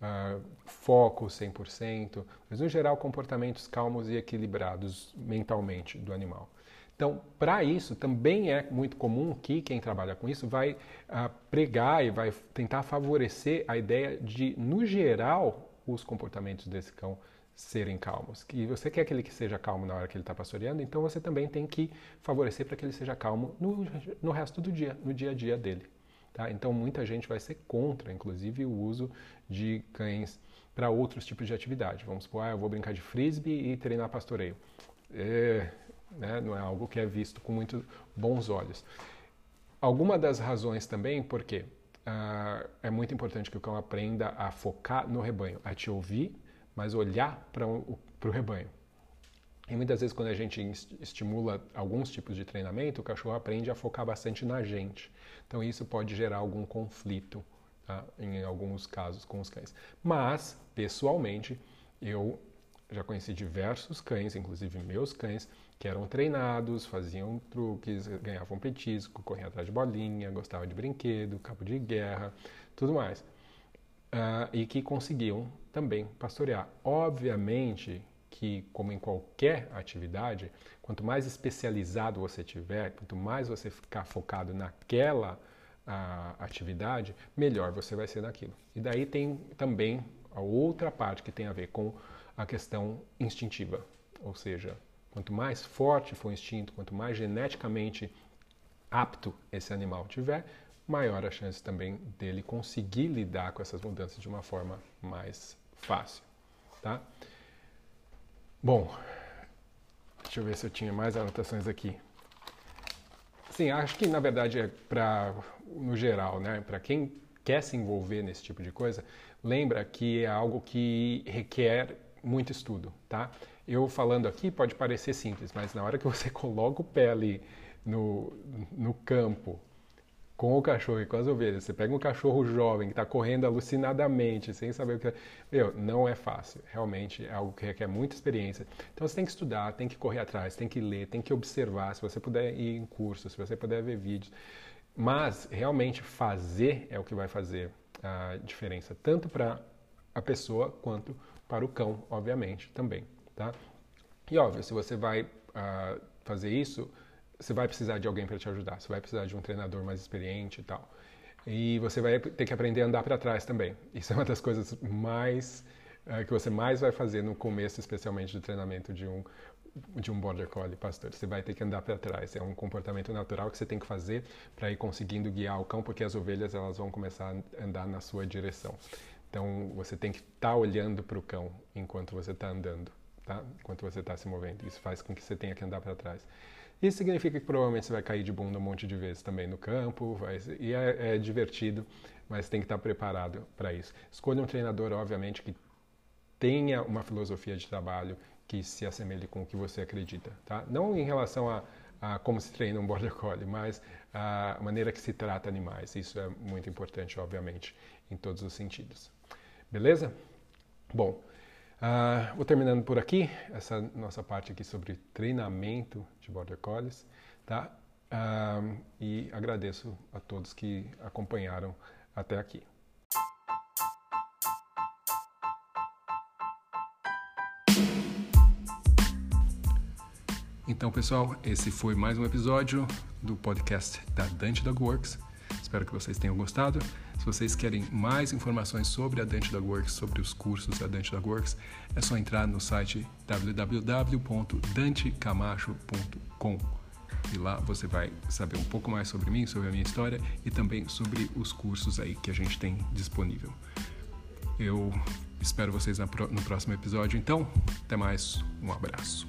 uh, foco 100%, mas no geral comportamentos calmos e equilibrados mentalmente do animal. Então, para isso, também é muito comum que quem trabalha com isso vai uh, pregar e vai tentar favorecer a ideia de, no geral, os comportamentos desse cão serem calmos. Que você quer que ele seja calmo na hora que ele está pastoreando, então você também tem que favorecer para que ele seja calmo no, no resto do dia, no dia a dia dele. Tá? Então, muita gente vai ser contra, inclusive, o uso de cães para outros tipos de atividade. Vamos supor, ah, eu vou brincar de frisbee e treinar pastoreio. É, né? não é algo que é visto com muito bons olhos. Alguma das razões também, porque uh, é muito importante que o cão aprenda a focar no rebanho, a te ouvir, mas olhar para o rebanho. E muitas vezes, quando a gente estimula alguns tipos de treinamento, o cachorro aprende a focar bastante na gente. Então, isso pode gerar algum conflito, tá? em alguns casos, com os cães. Mas, pessoalmente, eu já conheci diversos cães, inclusive meus cães, que eram treinados, faziam truques, ganhavam petisco, corriam atrás de bolinha, gostavam de brinquedo, cabo de guerra, tudo mais. Uh, e que conseguiam também pastorear. Obviamente que, como em qualquer atividade, quanto mais especializado você tiver, quanto mais você ficar focado naquela atividade, melhor você vai ser naquilo. E daí tem também a outra parte que tem a ver com a questão instintiva. Ou seja, quanto mais forte for o instinto, quanto mais geneticamente apto esse animal tiver, maior a chance também dele conseguir lidar com essas mudanças de uma forma mais fácil, tá? Bom, deixa eu ver se eu tinha mais anotações aqui. Sim, acho que na verdade é para no geral, né, para quem quer se envolver nesse tipo de coisa, lembra que é algo que requer muito estudo, tá? Eu falando aqui pode parecer simples, mas na hora que você coloca o pé ali no, no campo com o cachorro e com as ovelhas, você pega um cachorro jovem que está correndo alucinadamente, sem saber o que. Meu, não é fácil. Realmente é algo que requer muita experiência. Então você tem que estudar, tem que correr atrás, tem que ler, tem que observar. Se você puder ir em curso, se você puder ver vídeos. Mas realmente fazer é o que vai fazer a diferença, tanto para a pessoa quanto para o cão, obviamente, também. Tá? E óbvio, se você vai uh, fazer isso você vai precisar de alguém para te ajudar, você vai precisar de um treinador mais experiente e tal. E você vai ter que aprender a andar para trás também. Isso é uma das coisas mais uh, que você mais vai fazer no começo, especialmente do treinamento de um de um border collie pastor. Você vai ter que andar para trás. É um comportamento natural que você tem que fazer para ir conseguindo guiar o cão, porque as ovelhas elas vão começar a andar na sua direção. Então você tem que estar tá olhando para o cão enquanto você está andando, tá? Enquanto você está se movendo. Isso faz com que você tenha que andar para trás. Isso significa que provavelmente você vai cair de bunda um monte de vezes também no campo, vai, e é, é divertido, mas tem que estar preparado para isso. Escolha um treinador, obviamente, que tenha uma filosofia de trabalho que se assemelhe com o que você acredita, tá? Não em relação a, a como se treina um border collie, mas a maneira que se trata animais. Isso é muito importante, obviamente, em todos os sentidos. Beleza? Bom, Uh, vou terminando por aqui essa nossa parte aqui sobre treinamento de Border Collies, tá? Uh, e agradeço a todos que acompanharam até aqui. Então, pessoal, esse foi mais um episódio do podcast da Dante Dog Works. Espero que vocês tenham gostado. Se vocês querem mais informações sobre a Dante Dog Works, sobre os cursos da Dante Dog Works, é só entrar no site www.dantecamacho.com e lá você vai saber um pouco mais sobre mim, sobre a minha história e também sobre os cursos aí que a gente tem disponível. Eu espero vocês no próximo episódio, então, até mais, um abraço.